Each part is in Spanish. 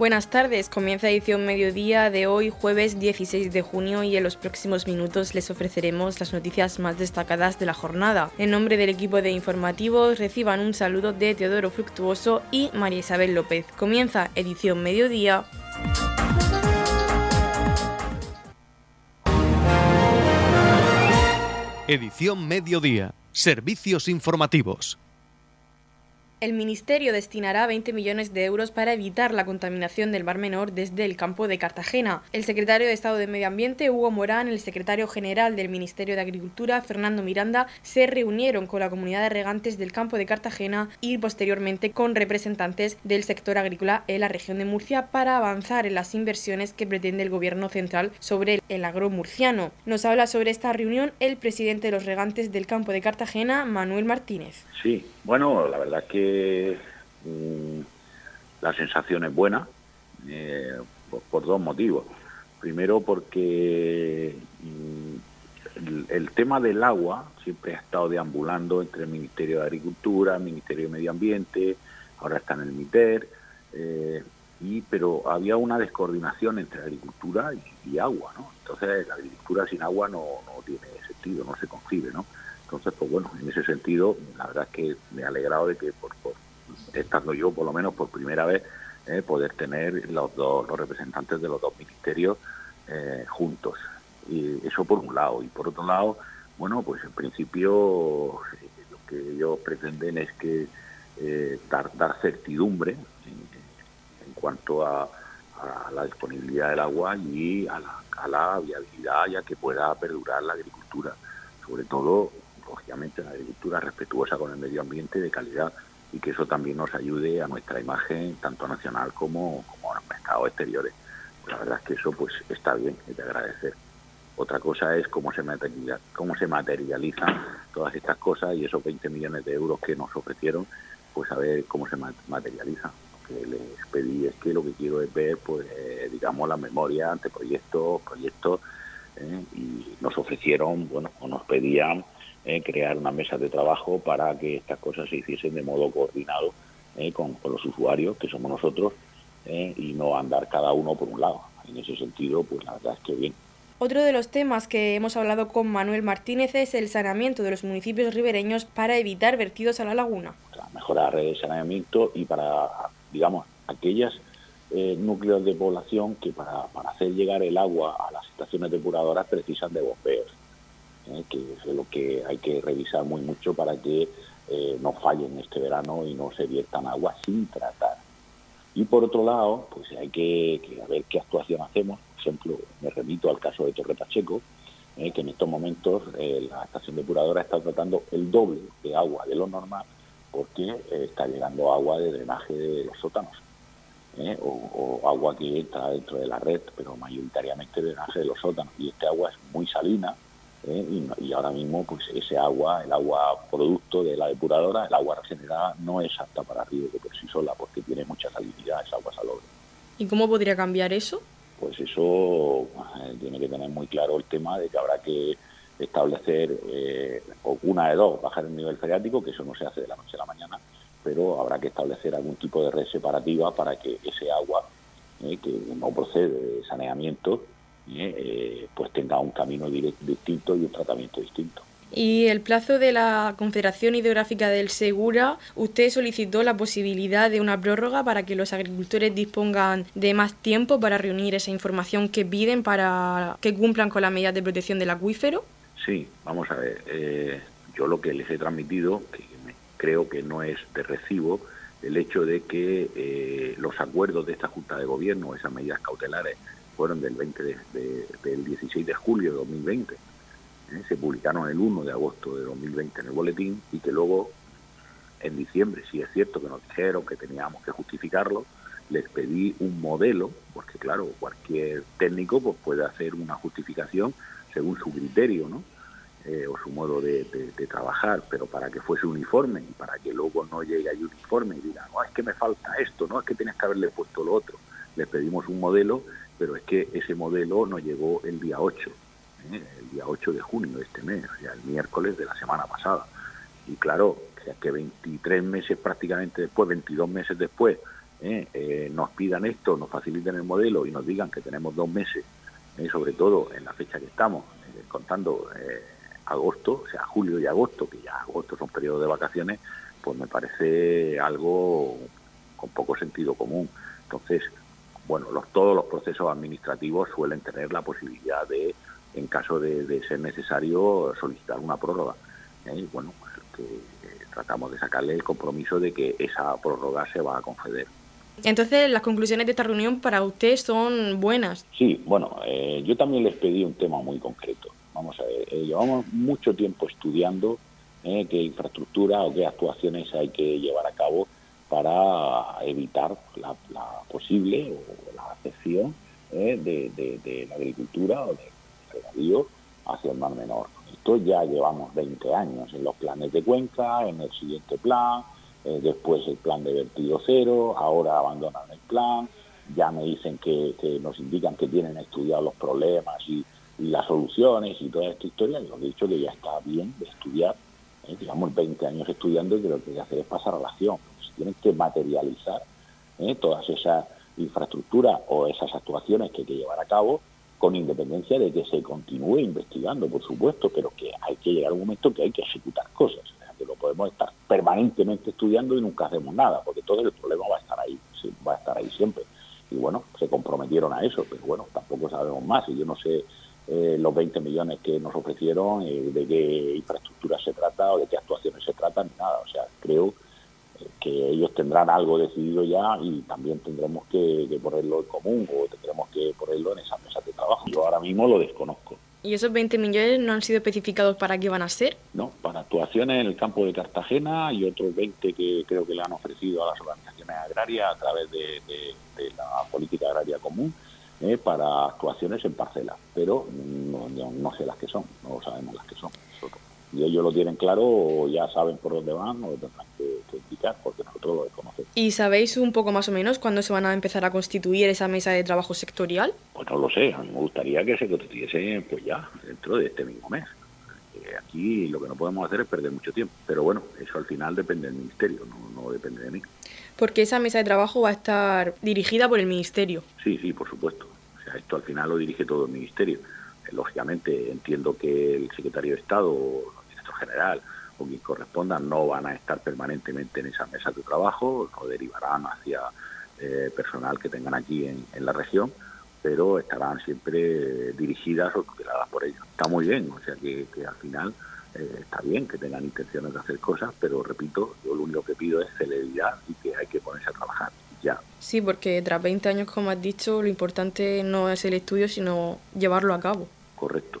Buenas tardes, comienza edición mediodía de hoy, jueves 16 de junio, y en los próximos minutos les ofreceremos las noticias más destacadas de la jornada. En nombre del equipo de informativos, reciban un saludo de Teodoro Fructuoso y María Isabel López. Comienza edición mediodía. Edición mediodía. Servicios informativos. El Ministerio destinará 20 millones de euros para evitar la contaminación del Mar Menor desde el campo de Cartagena. El secretario de Estado de Medio Ambiente, Hugo Morán, el secretario general del Ministerio de Agricultura, Fernando Miranda, se reunieron con la comunidad de regantes del campo de Cartagena y posteriormente con representantes del sector agrícola en la región de Murcia para avanzar en las inversiones que pretende el Gobierno central sobre el agro murciano. Nos habla sobre esta reunión el presidente de los regantes del campo de Cartagena, Manuel Martínez. Sí, bueno, la verdad que mm, la sensación es buena eh, por, dos motivos. Primero porque mm, el, tema del agua siempre ha estado deambulando entre el Ministerio de Agricultura, el Ministerio de Medio Ambiente, ahora está en el MITER, eh, y, pero había una descoordinación entre agricultura y, agua, ¿no? Entonces la agricultura sin agua no, no tiene sentido, no se concibe, ¿no? Entonces, pues bueno, en ese sentido, la verdad es que me he alegrado de que, por, estando yo por lo menos por primera vez, eh, poder tener los dos los representantes de los dos ministerios eh, juntos. Y eso por un lado. Y por otro lado, bueno, pues en principio eh, lo que ellos pretenden es que dar, dar certidumbre en, cuanto a, la disponibilidad del agua y a la, a la viabilidad ya que pueda perdurar la agricultura. Sobre todo lógicamente, una agricultura respetuosa con el medio ambiente de calidad y que eso también nos ayude a nuestra imagen, tanto nacional como, como a los mercados exteriores. la verdad es que eso pues está bien, es de agradecer. Otra cosa es cómo se, materializa, cómo se materializan todas estas cosas y esos 20 millones de euros que nos ofrecieron, pues a ver cómo se materializan. Lo que les pedí es que lo que quiero es ver, pues, eh, digamos, la memoria ante proyectos, proyectos, eh, y nos ofrecieron, bueno, o nos pedían eh, crear una mesa de trabajo para que estas cosas se hiciesen de modo coordinado eh, con, los usuarios, que somos nosotros, eh, y no andar cada uno por un lado. En ese sentido, pues la verdad es que bien. Otro de los temas que hemos hablado con Manuel Martínez es el saneamiento de los municipios ribereños para evitar vertidos a la laguna. Para mejorar el saneamiento y para, digamos, aquellas núcleos de población que para, para hacer llegar el agua a las estaciones depuradoras precisan de bombeos ¿eh? que es lo que hay que revisar muy mucho para que eh, no fallen este verano y no se viertan agua sin tratar. Y por otro lado, pues hay que, ver qué actuación hacemos. Por ejemplo, me remito al caso de Torre Pacheco, ¿eh? que en estos momentos la estación depuradora está tratando el doble de agua de lo normal porque está llegando agua de drenaje de los sótanos. O, o, agua que entra dentro de la red, pero mayoritariamente drenaje de los sótanos. Y este agua es muy salina, ¿eh? y, ahora mismo pues ese agua, el agua producto de la depuradora, el agua regenerada no es apta para de por sí sola porque tiene mucha salinidad esa agua salobre. ¿Y cómo podría cambiar eso? Pues eso eh, tiene que tener muy claro el tema de que habrá que establecer eh, una de dos, bajar el nivel freático, que eso no se hace de la noche a la mañana, pero habrá que establecer algún tipo de red separativa para que ese agua que no procede de saneamiento eh, pues tenga un camino distinto y un tratamiento distinto. Y el plazo de la Confederación Hidrográfica del Segura, usted solicitó la posibilidad de una prórroga para que los agricultores dispongan de más tiempo para reunir esa información que piden para que cumplan con las medidas de protección del acuífero. Sí, vamos a ver. Eh, yo lo que les he transmitido, que creo que no es de recibo, el hecho de que eh, los acuerdos de esta Junta de Gobierno, esas medidas cautelares, fueron del 20 de, del 16 de julio de 2020. ¿eh? Se publicaron el 1 de agosto de 2020 en el boletín y que luego en diciembre, si es cierto que nos dijeron que teníamos que justificarlo, les pedí un modelo, porque claro, cualquier técnico pues, puede hacer una justificación según su criterio, ¿no? Eh, o su modo de, trabajar, pero para que fuese uniforme y para que luego no llegue ahí uniforme y diga, no, es que me falta esto, no, es que tienes que haberle puesto lo otro. Les pedimos un modelo pero es que ese modelo nos llegó el día 8, ¿eh? el día 8 de junio de este mes, o sea, el miércoles de la semana pasada. Y claro, que 23 meses prácticamente después, 22 meses después nos pidan esto, nos faciliten el modelo y nos digan que tenemos dos meses, sobre todo en la fecha que estamos, contando agosto, o sea, julio y agosto, que ya agosto son periodos de vacaciones, pues me parece algo con poco sentido común. Entonces, bueno, los, todos los procesos administrativos suelen tener la posibilidad de, en caso de, ser necesario, solicitar una prórroga. ¿eh? Y bueno, pues que, eh, tratamos de sacarle el compromiso de que esa prórroga se va a conceder. Entonces, las conclusiones de esta reunión para usted son buenas. Sí, bueno, eh, yo también les pedí un tema muy concreto. Vamos a ver, llevamos mucho tiempo estudiando qué infraestructura o qué actuaciones hay que llevar a cabo para evitar la, posible o la afección eh, de, la agricultura o del regadío hacia el Mar Menor. Esto ya llevamos 20 años en los planes de Cuenca, en el siguiente plan, eh, después el plan de vertido cero, ahora abandonan el plan, ya me dicen que, nos indican que tienen estudiado los problemas y, las soluciones y toda esta historia, y os he dicho que ya está bien de estudiar, eh, digamos 20 años estudiando y que lo que hay que hacer es pasar a la acción tienen que materializar ¿eh? todas esas infraestructuras o esas actuaciones que hay que llevar a cabo con independencia de que se continúe investigando, por supuesto, pero que hay que llegar a un momento que hay que ejecutar cosas, que lo podemos estar permanentemente estudiando y nunca hacemos nada, porque todo el problema va a estar ahí, va a estar ahí siempre. Y bueno, se comprometieron a eso, pero bueno, tampoco sabemos más, y yo no sé eh, los 20 millones que nos ofrecieron, eh, de qué infraestructura se trata o de qué actuaciones se tratan, ni nada, o sea, creo que ellos tendrán algo decidido ya y también tendremos que, ponerlo en común o tendremos que ponerlo en esa mesa de trabajo. Yo ahora mismo lo desconozco. ¿Y esos 20 millones no han sido especificados para qué van a ser? No, para actuaciones en el campo de Cartagena y otros 20 que creo que le han ofrecido a las organizaciones agrarias a través de, la política agraria común eh, para actuaciones en parcelas. Pero no, no, sé las que son, no sabemos las que son. Y ellos lo tienen claro o ya saben por dónde van o tendrán que, indicar porque nosotros lo desconocemos. ¿Y sabéis un poco más o menos cuándo se van a empezar a constituir esa mesa de trabajo sectorial? Pues no lo sé, a mí me gustaría que se constituyese pues ya, dentro de este mismo mes. Eh, aquí lo que no podemos hacer es perder mucho tiempo, pero bueno, eso al final depende del Ministerio, no, no depende de mí. Porque esa mesa de trabajo va a estar dirigida por el Ministerio. Sí, sí, por supuesto. O sea, esto al final lo dirige todo el Ministerio. Eh, lógicamente entiendo que el secretario de Estado general o quien corresponda no van a estar permanentemente en esa mesa de trabajo, o derivarán hacia eh, personal que tengan aquí en, la región, pero estarán siempre dirigidas o tuteladas por ellos. Está muy bien, o sea que, al final eh, está bien que tengan intenciones de hacer cosas, pero repito, yo lo único que pido es celeridad y que hay que ponerse a trabajar ya. Sí, porque tras 20 años, como has dicho, lo importante no es el estudio, sino llevarlo a cabo. Correcto.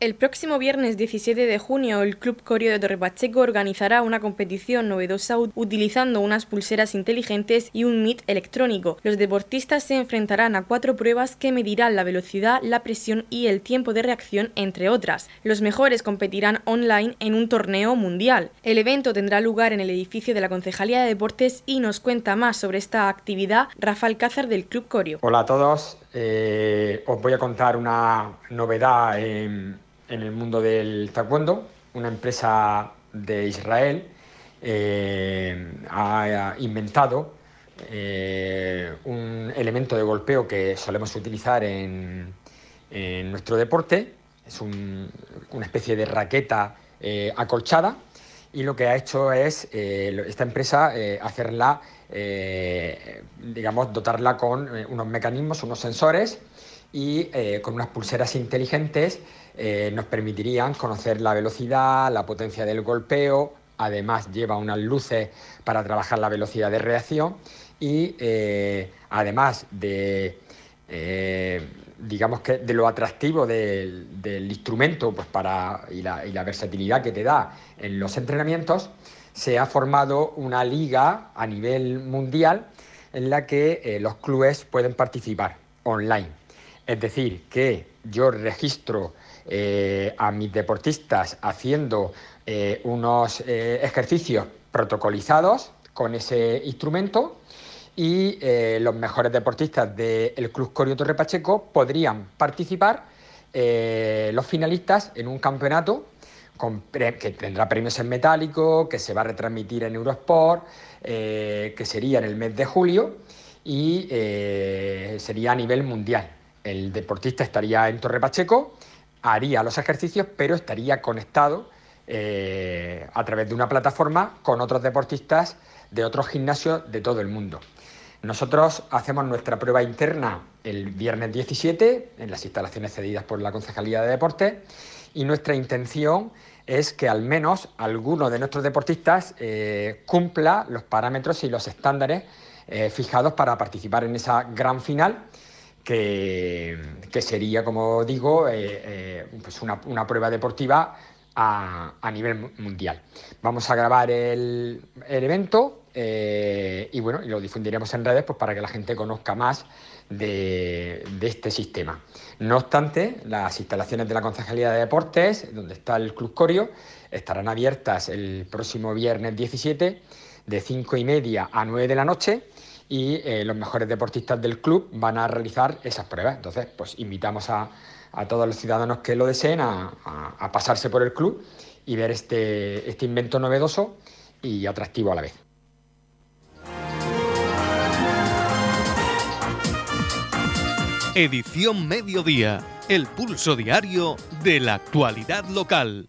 El próximo viernes 17 de junio, el Club Corio de Torrepacheco organizará una competición novedosa utilizando unas pulseras inteligentes y un MIT electrónico. Los deportistas se enfrentarán a cuatro pruebas que medirán la velocidad, la presión y el tiempo de reacción, entre otras. Los mejores competirán online en un torneo mundial. El evento tendrá lugar en el edificio de la Concejalía de Deportes y nos cuenta más sobre esta actividad Rafael Cázar del Club Corio. Hola a todos, eh, os voy a contar una novedad en en el mundo del taekwondo. Una empresa de Israel eh, ha inventado eh, un elemento de golpeo que solemos utilizar en, nuestro deporte. Es una especie de raqueta eh, acolchada y lo que ha hecho es esta empresa hacerla, digamos, dotarla con unos mecanismos, unos sensores y con unas pulseras inteligentes eh, nos permitirían conocer la velocidad, la potencia del golpeo, además lleva unas luces para trabajar la velocidad de reacción y eh, además de, eh, digamos que de lo atractivo del, instrumento pues para, y, la, y la versatilidad que te da en los entrenamientos, se ha formado una liga a nivel mundial en la que los clubes pueden participar online. Es decir, que yo registro eh, a mis deportistas haciendo eh, unos eh, ejercicios protocolizados con ese instrumento y los mejores deportistas del Club Corio Torre Pacheco podrían participar los finalistas en un campeonato que tendrá premios en metálico, que se va a retransmitir en Eurosport, que sería en el mes de julio y sería a nivel mundial. El deportista estaría en Torre Pacheco, haría los ejercicios, pero estaría conectado a través de una plataforma con otros deportistas de otros gimnasios de todo el mundo. Nosotros hacemos nuestra prueba interna el viernes 17 en las instalaciones cedidas por la Concejalía de Deportes y nuestra intención es que al menos alguno de nuestros deportistas eh, cumpla los parámetros y los estándares eh, fijados para participar en esa gran final que, sería, como digo, eh, pues una, prueba deportiva a, nivel mundial. Vamos a grabar el, el evento eh, y bueno, lo difundiremos en redes pues, para que la gente conozca más de, este sistema. No obstante, las instalaciones de la Concejalía de Deportes, donde está el Club Corio, estarán abiertas el próximo viernes 17 de 5 y media a 9 de la noche y eh, los mejores deportistas del club van a realizar esas pruebas. Entonces, pues invitamos a, todos los ciudadanos que lo deseen a, pasarse por el club y ver este, este invento novedoso y atractivo a la vez. Edición Mediodía, el pulso diario de la actualidad local.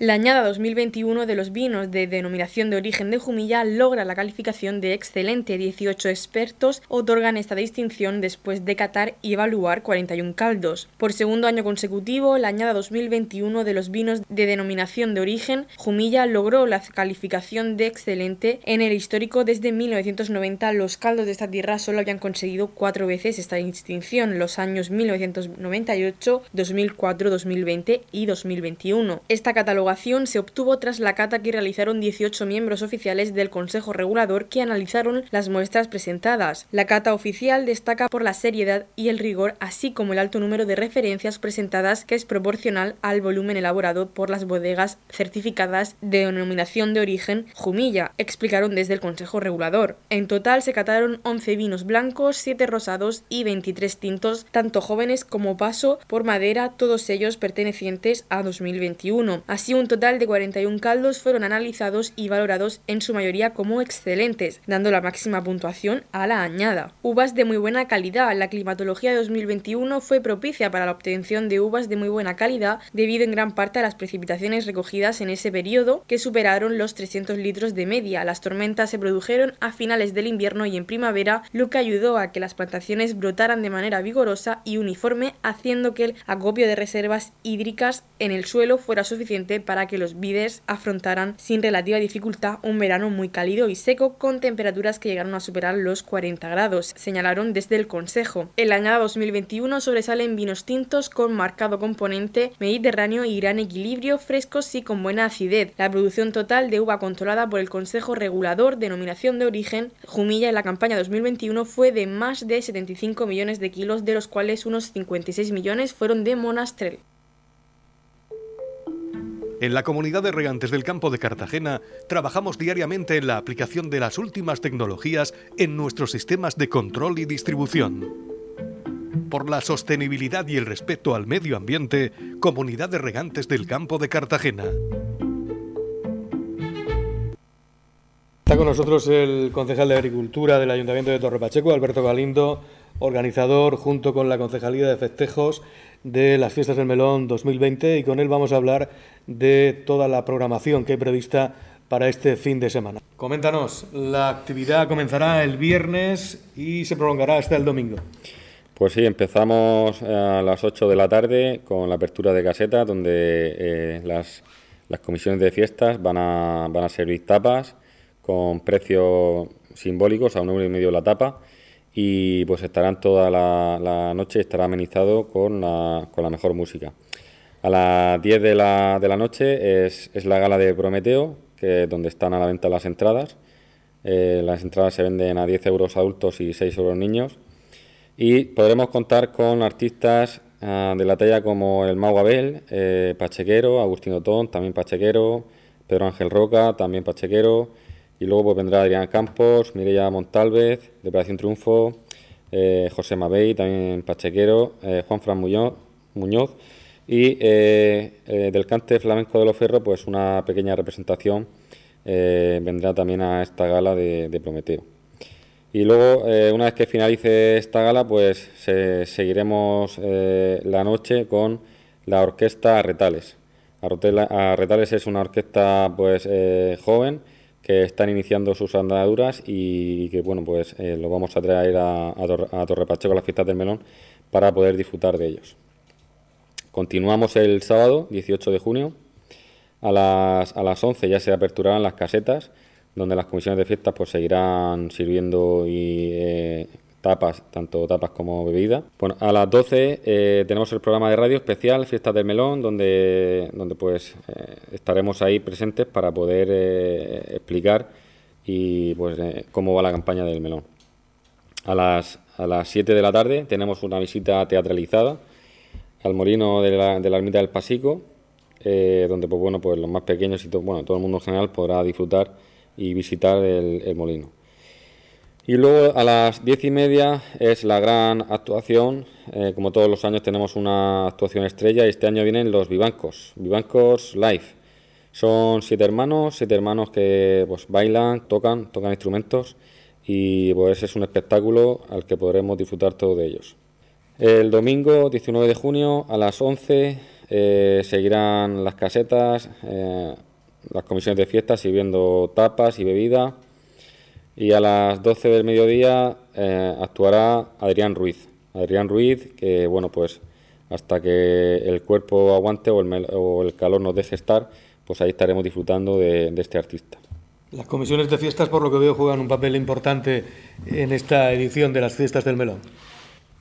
La añada 2021 de los vinos de denominación de origen de Jumilla logra la calificación de excelente. 18 expertos otorgan esta distinción después de catar y evaluar 41 caldos. Por segundo año consecutivo, la añada 2021 de los vinos de denominación de origen Jumilla logró la calificación de excelente. En el histórico desde 1990, los caldos de esta tierra solo habían conseguido cuatro veces esta distinción, los años 1998, 2004, 2020 y 2021. Esta catalogación se obtuvo tras la cata que realizaron 18 miembros oficiales del Consejo Regulador que analizaron las muestras presentadas. La cata oficial destaca por la seriedad y el rigor, así como el alto número de referencias presentadas que es proporcional al volumen elaborado por las bodegas certificadas de denominación de origen Jumilla, explicaron desde el Consejo Regulador. En total se cataron 11 vinos blancos, 7 rosados y 23 tintos, tanto jóvenes como paso por madera, todos ellos pertenecientes a 2021. Así un total de 41 caldos fueron analizados y valorados en su mayoría como excelentes, dando la máxima puntuación a la añada. Uvas de muy buena calidad. La climatología de 2021 fue propicia para la obtención de uvas de muy buena calidad debido en gran parte a las precipitaciones recogidas en ese periodo que superaron los 300 litros de media. Las tormentas se produjeron a finales del invierno y en primavera, lo que ayudó a que las plantaciones brotaran de manera vigorosa y uniforme, haciendo que el acopio de reservas hídricas en el suelo fuera suficiente para que los vides afrontaran sin relativa dificultad un verano muy cálido y seco con temperaturas que llegaron a superar los 40 grados, señalaron desde el Consejo. En la añada 2021 sobresalen vinos tintos con marcado componente mediterráneo y gran equilibrio, frescos y con buena acidez. La producción total de uva controlada por el Consejo Regulador, denominación de origen, Jumilla en la campaña 2021 fue de más de 75 millones de kilos, de los cuales unos 56 millones fueron de Monastrell. En la comunidad de regantes del campo de Cartagena trabajamos diariamente en la aplicación de las últimas tecnologías en nuestros sistemas de control y distribución. Por la sostenibilidad y el respeto al medio ambiente, Comunidad de Regantes del Campo de Cartagena. Está con nosotros el concejal de Agricultura del Ayuntamiento de Torre Pacheco, Alberto Galindo, organizador junto con la Concejalía de Festejos de las Fiestas del Melón 2020 y con él vamos a hablar de toda la programación que hay prevista para este fin de semana. Coméntanos, la actividad comenzará el viernes y se prolongará hasta el domingo. Pues sí, empezamos a las 8 de la tarde con la apertura de caseta, donde eh, las, las, comisiones de fiestas van a, van a servir tapas con precios simbólicos a un euro y medio la tapa y pues estarán toda la, noche, estará amenizado con la, con la mejor música. A las 10 de la, de la noche es, es, la gala de Prometeo, que es donde están a la venta las entradas. Eh, las entradas se venden a 10 euros adultos y 6 euros niños. Y podremos contar con artistas ah, de la talla como el Mau Abel, eh, Pachequero, Agustín Tón, también Pachequero, Pedro Ángel Roca, también Pachequero. Y luego pues, vendrá Adrián Campos, Mireia Montalvez, de Operación Triunfo, eh, José Mabey, también Pachequero, Juan Fran Muñoz, y del cante flamenco de los ferros, pues una pequeña representación vendrá también a esta gala de Prometeo. Y luego, eh, una vez que finalice esta gala, pues seguiremos eh, la noche con la orquesta Arretales. Arretales es una orquesta pues eh, joven que están iniciando sus andaduras y, que bueno pues lo vamos a traer a, a, Torre a las fiestas del melón para poder disfrutar de ellos. Continuamos el sábado 18 de junio. A las, a las 11 ya se aperturarán las casetas donde las comisiones de fiestas pues seguirán sirviendo y eh, tapas, tanto tapas como bebida. Bueno, a las 12 eh, tenemos el programa de radio especial Fiestas del Melón, donde, donde pues eh, estaremos ahí presentes para poder explicar y pues cómo va la campaña del melón. A las, a las 7 de la tarde tenemos una visita teatralizada al molino de la, de la ermita del Pasico, donde pues bueno pues los más pequeños y todo, bueno todo el mundo en general podrá disfrutar y visitar el, molino. Y luego a las diez y media es la gran actuación. Eh, como todos los años tenemos una actuación estrella y este año vienen los Vivancos, Vivancos Live. Son siete hermanos, siete hermanos que pues, bailan, tocan, tocan instrumentos y pues es un espectáculo al que podremos disfrutar todos de ellos. El domingo 19 de junio a las 11 eh, seguirán las casetas. Eh, las comisiones de fiestas sirviendo tapas y bebida. Y a las 12 del mediodía eh, actuará Adrián Ruiz. Adrián Ruiz, que bueno, pues hasta que el cuerpo aguante o el, o el calor nos deje estar, pues ahí estaremos disfrutando de, este artista. Las comisiones de fiestas, por lo que veo, juegan un papel importante en esta edición de las fiestas del melón.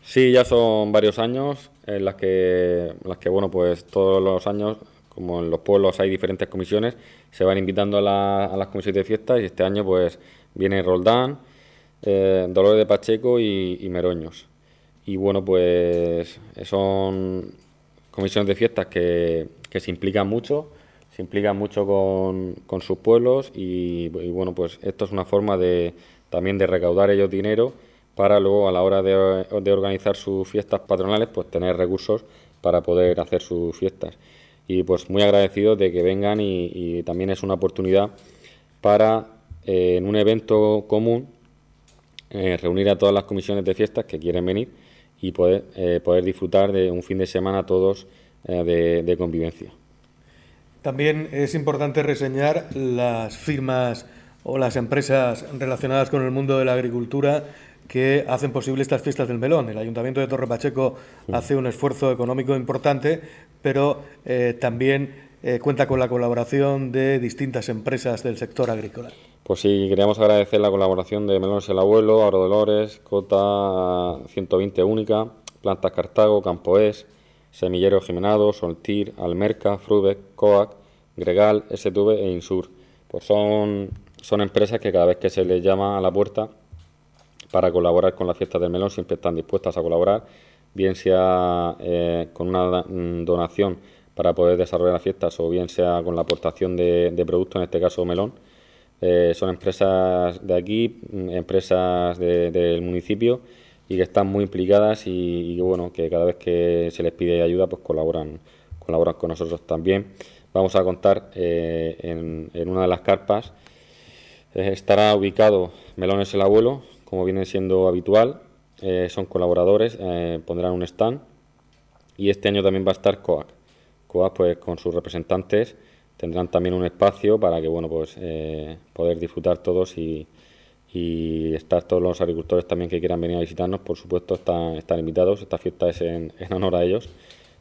Sí, ya son varios años en las que, en las que bueno, pues todos los años como en los pueblos hay diferentes comisiones, se van invitando a, las comisiones de fiestas y este año pues viene Roldán, eh, Dolores de Pacheco y, Meroños. Y bueno, pues son comisiones de fiestas que, se implican mucho, se implican mucho con, sus pueblos y, bueno, pues esto es una forma de también de recaudar ellos dinero para luego a la hora de, de organizar sus fiestas patronales pues tener recursos para poder hacer sus fiestas y pues muy agradecidos de que vengan y, también es una oportunidad para eh, en un evento común eh, reunir a todas las comisiones de fiestas que quieren venir y poder, eh, poder disfrutar de un fin de semana todos de, convivencia. También es importante reseñar las firmas o las empresas relacionadas con el mundo de la agricultura que hacen posible estas fiestas del melón. El Ayuntamiento de Torre Pacheco hace un esfuerzo económico importante, pero eh, también eh, cuenta con la colaboración de distintas empresas del sector agrícola. Pues sí, queríamos agradecer la colaboración de Melones el Abuelo, Aro Dolores, Cota 120 Única, Plantas Cartago, Campoés, Semillero Jimenado, Soltir, Almerca, Frubec, Coac, Gregal, STV e Insur. Pues son, son empresas que cada vez que se les llama a la puerta para colaborar con la fiesta del melón, siempre están dispuestas a colaborar, bien sea eh, con una donación para poder desarrollar las fiestas o bien sea con la aportación de, productos, en este caso melón. Eh, son empresas de aquí, mm, empresas del municipio y que están muy implicadas y, bueno, que cada vez que se les pide ayuda, pues colaboran, colaboran con nosotros también. Vamos a contar eh, en, una de las carpas, estará ubicado Melones el Abuelo, como viene siendo habitual. Eh, son colaboradores, eh, pondrán un stand y este año también va a estar COAC. COAC pues con sus representantes tendrán también un espacio para que bueno pues eh, poder disfrutar todos y, estar todos los agricultores también que quieran venir a visitarnos, por supuesto están, están invitados. Esta fiesta es en, honor a ellos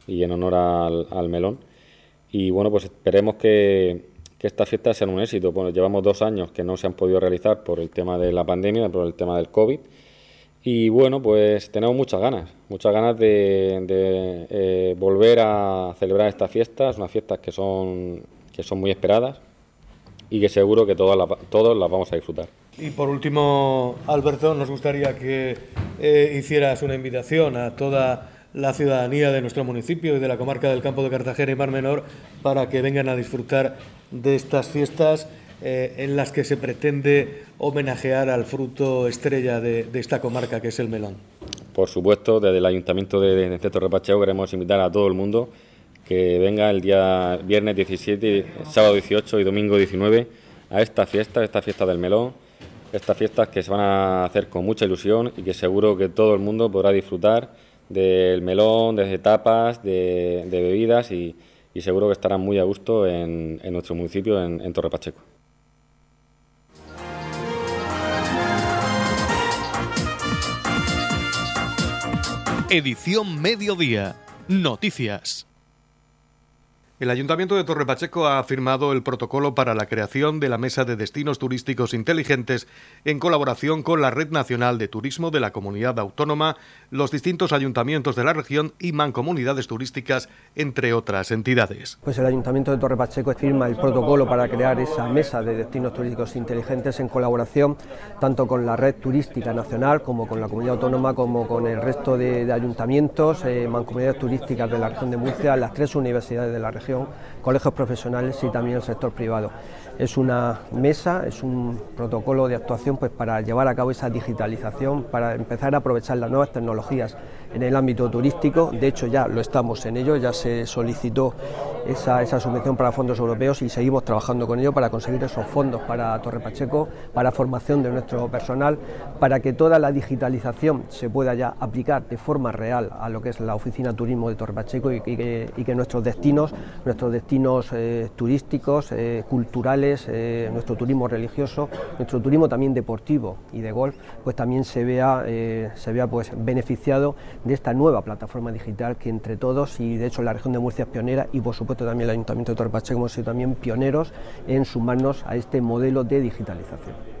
y en honor al, al melón. Y bueno, pues esperemos que, que estas fiestas sean un éxito. Bueno, llevamos dos años que no se han podido realizar por el tema de la pandemia, por el tema del COVID. Y bueno, pues tenemos muchas ganas, muchas ganas de, eh, volver a celebrar estas fiestas, unas fiestas que son, que son muy esperadas y que seguro que todas las, todos las vamos a disfrutar. Y por último, Alberto, nos gustaría que eh, hicieras una invitación a toda la ciudadanía de nuestro municipio y de la comarca del Campo de Cartagena y Mar Menor para que vengan a disfrutar de estas fiestas eh, en las que se pretende homenajear al fruto estrella de, esta comarca que es el melón. Por supuesto, desde el Ayuntamiento de, de Torre Pacheo queremos invitar a todo el mundo que venga el día viernes 17, sábado 18 y domingo 19 a esta fiesta, esta fiesta del melón, estas fiestas que se van a hacer con mucha ilusión y que seguro que todo el mundo podrá disfrutar del melón, desde tapas, de, bebidas y, seguro que estarán muy a gusto en, nuestro municipio, en Torre Pacheco. Edición Mediodía. Noticias. El Ayuntamiento de Torre Pacheco ha firmado el protocolo para la creación de la Mesa de Destinos Turísticos Inteligentes en colaboración con la Red Nacional de Turismo de la Comunidad Autónoma, los distintos ayuntamientos de la región y mancomunidades turísticas, entre otras entidades. Pues el Ayuntamiento de Torre Pacheco firma el protocolo para crear esa Mesa de Destinos Turísticos Inteligentes en colaboración tanto con la Red Turística Nacional como con la Comunidad Autónoma como con el resto de, ayuntamientos, eh, mancomunidades turísticas de la región de Murcia, las tres universidades de la región colegios profesionales y también el sector privado. Es una mesa, es un protocolo de actuación pues, para llevar a cabo esa digitalización, para empezar a aprovechar las nuevas tecnologías en el ámbito turístico. De hecho, ya lo estamos en ello, ya se solicitó esa, esa subvención para fondos europeos y seguimos trabajando con ello para conseguir esos fondos para Torre Pacheco, para formación de nuestro personal, para que toda la digitalización se pueda ya aplicar de forma real a lo que es la oficina turismo de Torre Pacheco y, que, nuestros destinos, nuestros destinos eh, turísticos, eh, culturales, eh, nuestro turismo religioso, nuestro turismo también deportivo y de golf, pues también se vea, se vea pues beneficiado de esta nueva plataforma digital que entre todos y de hecho la región de Murcia es pionera y por supuesto también el Ayuntamiento de Torpacheco hemos sido también pioneros en sumarnos a este modelo de digitalización.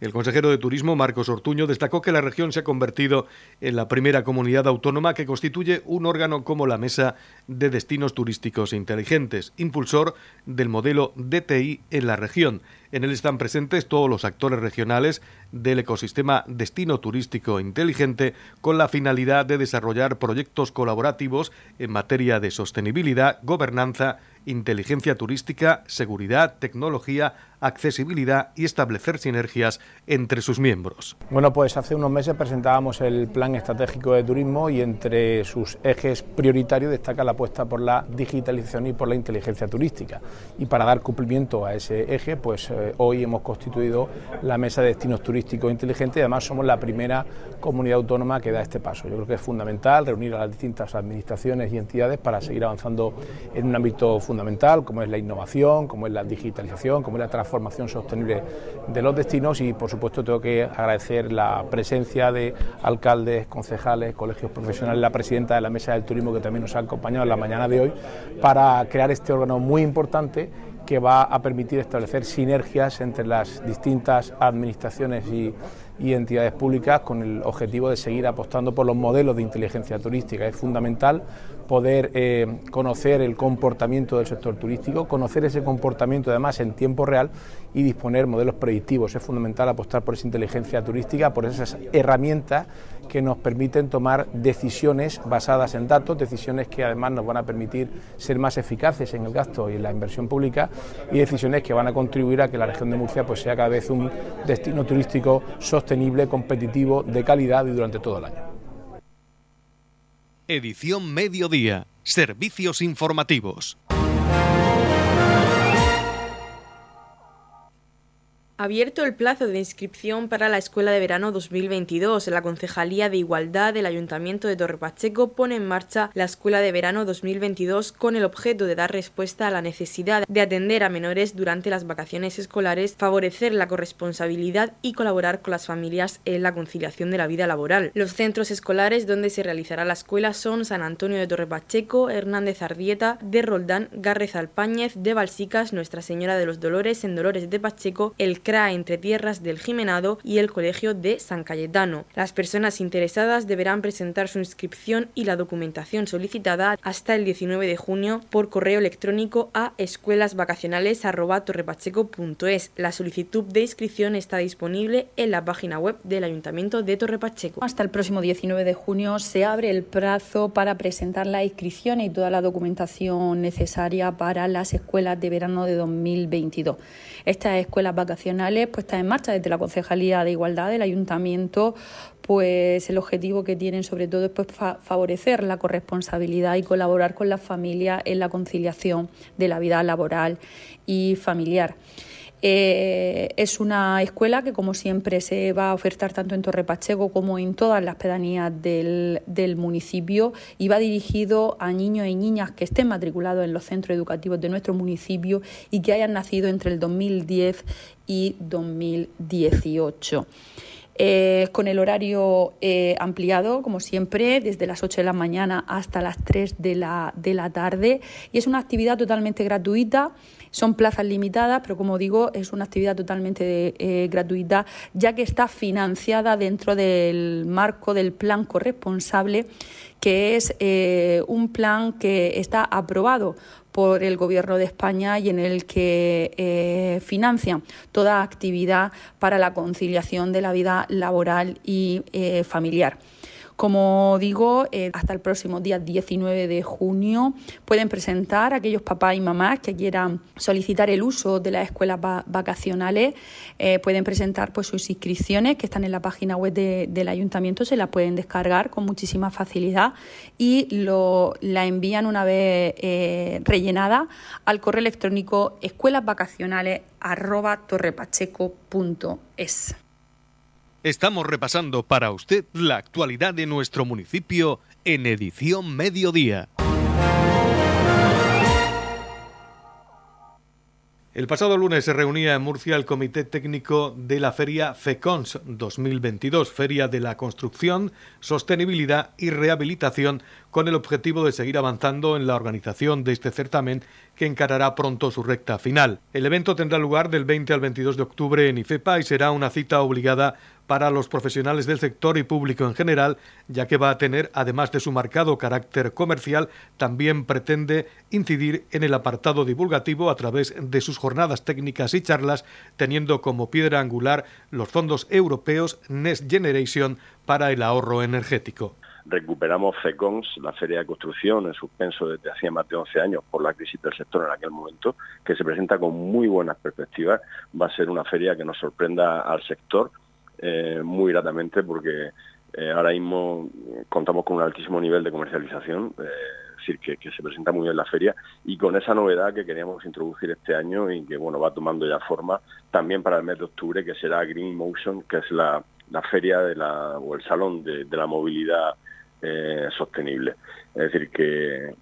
El consejero de Turismo, Marcos Ortuño, destacó que la región se ha convertido en la primera comunidad autónoma que constituye un órgano como la Mesa de Destinos Turísticos Inteligentes, impulsor del modelo DTI en la región. En él están presentes todos los actores regionales del ecosistema Destino Turístico Inteligente con la finalidad de desarrollar proyectos colaborativos en materia de sostenibilidad, gobernanza inteligencia turística, seguridad, tecnología, accesibilidad y establecer sinergias entre sus miembros. Bueno, pues hace unos meses presentábamos el Plan Estratégico de Turismo y entre sus ejes prioritarios destaca la apuesta por la digitalización y por la inteligencia turística. Y para dar cumplimiento a ese eje, pues eh, hoy hemos constituido la Mesa de Destinos Turísticos Inteligentes y además somos la primera comunidad autónoma que da este paso. Yo creo que es fundamental reunir a las distintas administraciones y entidades para seguir avanzando en un ámbito fundamental como es la innovación, como es la digitalización, como es la transformación sostenible de los destinos y, por supuesto, tengo que agradecer la presencia de alcaldes, concejales, colegios profesionales, la presidenta de la Mesa del Turismo que también nos ha acompañado en la mañana de hoy para crear este órgano muy importante que va a permitir establecer sinergias entre las distintas administraciones y, y entidades públicas con el objetivo de seguir apostando por los modelos de inteligencia turística. Es fundamental poder eh, conocer el comportamiento del sector turístico, conocer ese comportamiento además en tiempo real y disponer modelos predictivos. Es fundamental apostar por esa inteligencia turística, por esas herramientas que nos permiten tomar decisiones basadas en datos, decisiones que además nos van a permitir ser más eficaces en el gasto y en la inversión pública y decisiones que van a contribuir a que la región de Murcia pues, sea cada vez un destino turístico sostenible, competitivo, de calidad y durante todo el año. Edición Mediodía. Servicios informativos. Abierto el plazo de inscripción para la Escuela de Verano 2022, la Concejalía de Igualdad del Ayuntamiento de Torre Pacheco pone en marcha la Escuela de Verano 2022 con el objeto de dar respuesta a la necesidad de atender a menores durante las vacaciones escolares, favorecer la corresponsabilidad y colaborar con las familias en la conciliación de la vida laboral. Los centros escolares donde se realizará la escuela son San Antonio de Torre Pacheco, Hernández Ardieta, de Roldán, Garrez Alpáñez, de Balsicas, Nuestra Señora de los Dolores, en Dolores de Pacheco, El Entre Tierras del Jimenado y el Colegio de San Cayetano. Las personas interesadas deberán presentar su inscripción y la documentación solicitada hasta el 19 de junio por correo electrónico a escuelasvacacionales.torrepacheco.es. La solicitud de inscripción está disponible en la página web del Ayuntamiento de Torrepacheco. Hasta el próximo 19 de junio se abre el plazo para presentar la inscripción y toda la documentación necesaria para las escuelas de verano de 2022. Estas escuelas vacacionales puestas en marcha desde la Concejalía de Igualdad del Ayuntamiento pues el objetivo que tienen sobre todo es pues, favorecer la corresponsabilidad y colaborar con la familia en la conciliación de la vida laboral y familiar. Eh, es una escuela que, como siempre, se va a ofertar tanto en Torre Pacheco como en todas las pedanías del, del, municipio y va dirigido a niños y niñas que estén matriculados en los centros educativos de nuestro municipio y que hayan nacido entre el 2010 y 2018. Eh, con el horario eh, ampliado, como siempre, desde las 8 de la mañana hasta las 3 de la, de la tarde. Y es una actividad totalmente gratuita. Son plazas limitadas, pero como digo, es una actividad totalmente eh, gratuita, ya que está financiada dentro del marco del plan corresponsable, que es un plan que está aprobado por el Gobierno de España y en el que eh, financian toda actividad para la conciliación de la vida laboral y eh, familiar. Como digo, eh, hasta el próximo día 19 de junio pueden presentar aquellos papás y mamás que quieran solicitar el uso de las escuelas vacacionales, eh, pueden presentar pues, sus inscripciones que están en la página web del ayuntamiento, se las pueden descargar con muchísima facilidad y lo, la envían una vez eh, rellenada al correo electrónico escuelasvacacionales@torrepacheco.es. Estamos repasando para usted la actualidad de nuestro municipio en edición mediodía. El pasado lunes se reunía en Murcia el Comité Técnico de la Feria FECONS 2022, Feria de la Construcción, Sostenibilidad y Rehabilitación, con el objetivo de seguir avanzando en la organización de este certamen que encarará pronto su recta final. El evento tendrá lugar del 20 al 22 de octubre en IFEPA y será una cita obligada para los profesionales del sector y público en general, ya que va a tener, además de su marcado carácter comercial, también pretende incidir en el apartado divulgativo a través de sus jornadas técnicas y charlas, teniendo como piedra angular los fondos europeos Next Generation para el ahorro energético recuperamos FECONS, la Feria de Construcción, en suspenso desde hacía más de 11 años por la crisis del sector en aquel momento, que se presenta con muy buenas perspectivas. Va a ser una feria que nos sorprenda al sector eh, muy gratamente porque eh, ahora mismo contamos con un altísimo nivel de comercialización, eh, es decir, que, se presenta muy bien la feria y con esa novedad que queríamos introducir este año y que bueno va tomando ya forma también para el mes de octubre, que será Green Motion, que es la, feria de la, o el salón de, la movilidad sostenible. Es decir, que,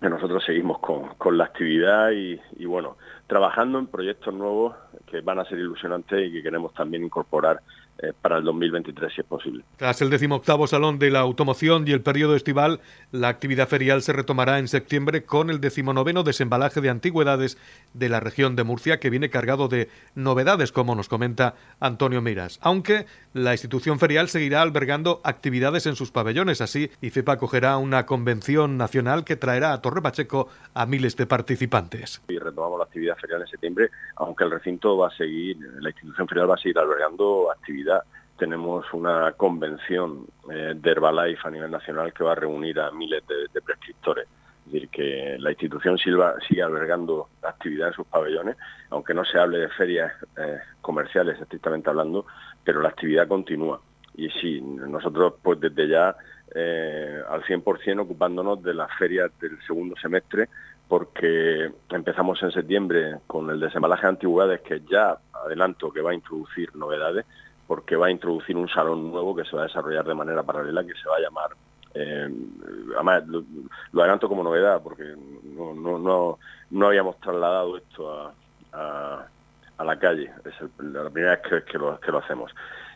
nosotros seguimos con, la actividad y, bueno, trabajando en proyectos nuevos que van a ser ilusionantes y que queremos también incorporar eh, para el 2023 si es posible. Tras el decimoctavo Salón de la Automoción y el periodo estival, la actividad ferial se retomará en septiembre con el decimonoveno desembalaje de antigüedades de la región de Murcia que viene cargado de novedades como nos comenta Antonio Miras. Aunque la institución ferial seguirá albergando actividades en sus pabellones, así IFEPA acogerá una convención nacional que traerá a Torre Pacheco a miles de participantes. Y retomamos la actividad ferial en septiembre, aunque el recinto va a seguir, la institución ferial va a seguir albergando actividades tenemos una convención eh, de Herbalife a nivel nacional que va a reunir a miles de, prescriptores. Es decir, que la institución sigue albergando actividad en sus pabellones, aunque no se hable de ferias eh, comerciales estrictamente hablando, pero la actividad continúa. Y sí, nosotros pues desde ya eh, al 100% ocupándonos de las ferias del segundo semestre, porque empezamos en septiembre con el desembalaje de antigüedades, que ya adelanto que va a introducir novedades, porque va a introducir un salón nuevo que se va a desarrollar de manera paralela, que se va a llamar, eh, además lo, adelanto como novedad, porque no, no, no, habíamos trasladado esto a, la calle, es la primera vez que, lo, que lo hacemos.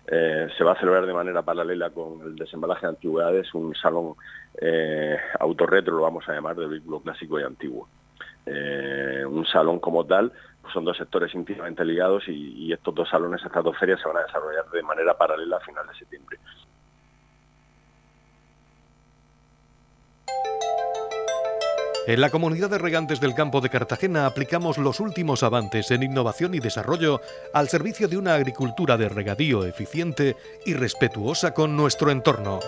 Eh, se va a celebrar de manera paralela con el desembalaje de antigüedades, un salón eh, autorretro, lo vamos a llamar, de vehículo clásico y antiguo. Eh, un salón como tal, pues son dos sectores íntimamente ligados y, y estos dos salones, estas dos ferias se van a desarrollar de manera paralela a final de septiembre. En la comunidad de regantes del campo de Cartagena aplicamos los últimos avances en innovación y desarrollo al servicio de una agricultura de regadío eficiente y respetuosa con nuestro entorno.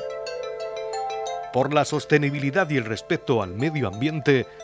Por la sostenibilidad y el respeto al medio ambiente,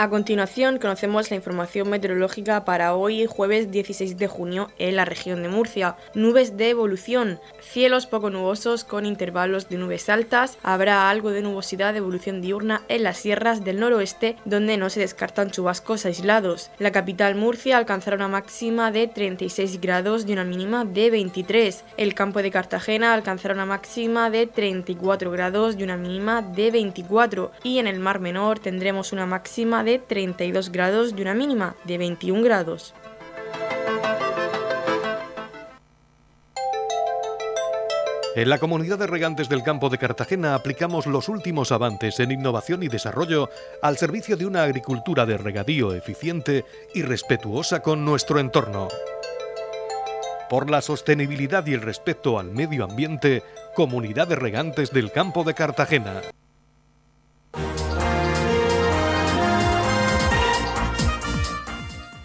A continuación conocemos la información meteorológica para hoy, jueves 16 de junio, en la región de Murcia. Nubes de evolución, cielos poco nubosos con intervalos de nubes altas, habrá algo de nubosidad de evolución diurna en las sierras del noroeste, donde no se descartan chubascos aislados. La capital Murcia alcanzará una máxima de 36 grados y una mínima de 23. El campo de Cartagena alcanzará una máxima de 34 grados y una mínima de 24. Y en el Mar Menor tendremos una máxima de 32 grados y una mínima de 21 grados. En la comunidad de regantes del campo de Cartagena aplicamos los últimos avances en innovación y desarrollo al servicio de una agricultura de regadío eficiente y respetuosa con nuestro entorno. Por la sostenibilidad y el respeto al medio ambiente, Comunidad de Regantes del Campo de Cartagena.